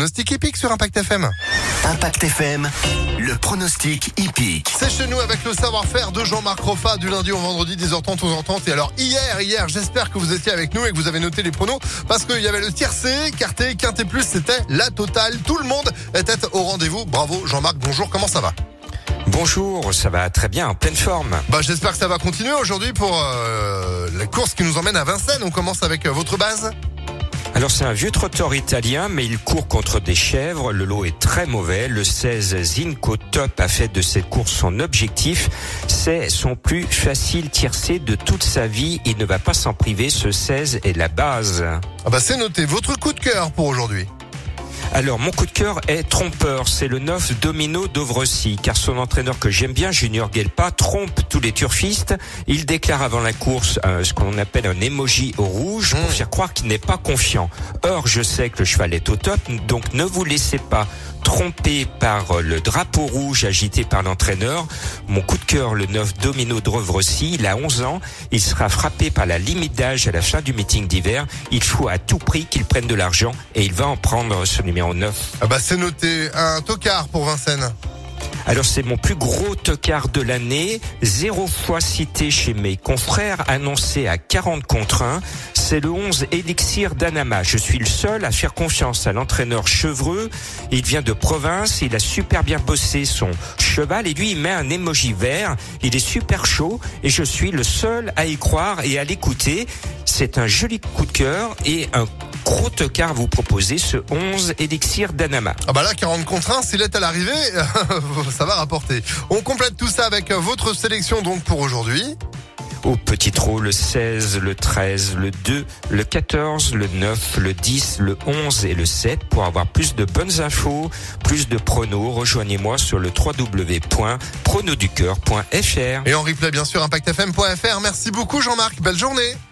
pronostic hippique sur Impact FM. Impact FM, le pronostic hippique. C'est chez nous avec le savoir-faire de Jean-Marc Roffa du lundi au vendredi 10h30 11h30 et alors hier hier j'espère que vous étiez avec nous et que vous avez noté les pronos parce qu'il y avait le tiercé, quarté, quinté plus c'était la totale tout le monde était au rendez-vous bravo Jean-Marc bonjour comment ça va? Bonjour, ça va très bien, en pleine forme. Bah j'espère que ça va continuer aujourd'hui pour euh, la course qui nous emmène à Vincennes. On commence avec euh, votre base. Alors c'est un vieux trotteur italien, mais il court contre des chèvres. Le lot est très mauvais. Le 16 Zinco Top a fait de cette course son objectif. C'est son plus facile tiercé de toute sa vie. Il ne va pas s'en priver. Ce 16 est la base. Ah bah c'est noté. Votre coup de cœur pour aujourd'hui. Alors, mon coup de cœur est trompeur. C'est le 9 Domino Dovrecy, car son entraîneur que j'aime bien, Junior Gelpa, trompe tous les turfistes. Il déclare avant la course euh, ce qu'on appelle un emoji rouge pour mmh. faire croire qu'il n'est pas confiant. Or, je sais que le cheval est au top, donc ne vous laissez pas trompé par le drapeau rouge agité par l'entraîneur. Mon coup de cœur, le 9 Domino Drevrecy, il a 11 ans. Il sera frappé par la limite d'âge à la fin du meeting d'hiver. Il faut à tout prix qu'il prenne de l'argent et il va en prendre ce numéro 9. Ah bah c'est noté. Un tocard pour Vincennes. Alors c'est mon plus gros tocard de l'année, zéro fois cité chez mes confrères, annoncé à 40 contre 1 c'est le 11 Elixir d'Anama. Je suis le seul à faire confiance à l'entraîneur Chevreux. Il vient de province, il a super bien bossé son cheval et lui il met un émoji vert. Il est super chaud et je suis le seul à y croire et à l'écouter. C'est un joli coup de cœur et un gros tocard vous proposer ce 11 Elixir d'Anama. Ah bah là 40 contre 1, s'il est à l'arrivée, ça va rapporter. On complète tout ça avec votre sélection donc pour aujourd'hui au petit trot le 16, le 13, le 2, le 14, le 9, le 10, le 11 et le 7 pour avoir plus de bonnes infos, plus de pronos. Rejoignez-moi sur le www.pronoducœur.fr. Et en replay bien sûr impactfm.fr. Merci beaucoup Jean-Marc, belle journée.